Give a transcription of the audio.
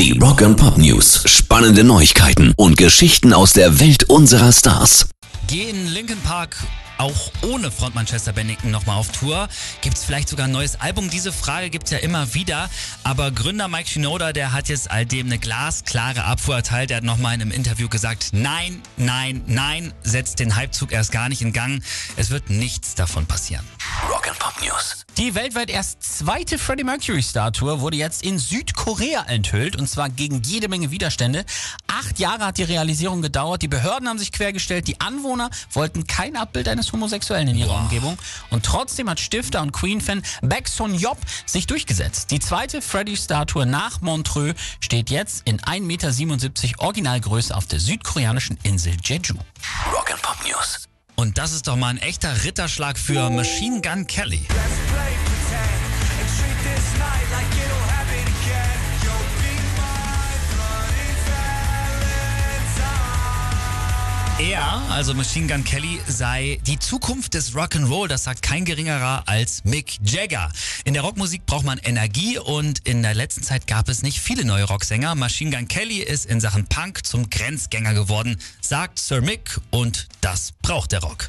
Die Rock and Pop News. Spannende Neuigkeiten und Geschichten aus der Welt unserer Stars. Geh in Linkin Park auch ohne Frontmann Chester Bennington nochmal auf Tour? Gibt es vielleicht sogar ein neues Album? Diese Frage gibt es ja immer wieder. Aber Gründer Mike Shinoda, der hat jetzt all dem eine glasklare Abfuhr erteilt. Er hat nochmal in einem Interview gesagt, nein, nein, nein, setzt den Hypezug erst gar nicht in Gang. Es wird nichts davon passieren. Rock and Pop News. Die weltweit erst zweite Freddie Mercury Statue wurde jetzt in Südkorea enthüllt und zwar gegen jede Menge Widerstände. Acht Jahre hat die Realisierung gedauert. Die Behörden haben sich quergestellt. Die Anwohner wollten kein Abbild eines Homosexuellen in ihrer Boah. Umgebung. Und trotzdem hat Stifter und Queen-Fan Baek Son Yop sich durchgesetzt. Die zweite Freddie-Statue nach Montreux steht jetzt in 1,77 Meter Originalgröße auf der südkoreanischen Insel Jeju. Rock and Pop News. Und das ist doch mal ein echter Ritterschlag für Machine Gun Kelly. Er, also Machine Gun Kelly, sei die Zukunft des Rock'n'Roll. Das sagt kein geringerer als Mick Jagger. In der Rockmusik braucht man Energie und in der letzten Zeit gab es nicht viele neue Rocksänger. Machine Gun Kelly ist in Sachen Punk zum Grenzgänger geworden, sagt Sir Mick und das braucht der Rock.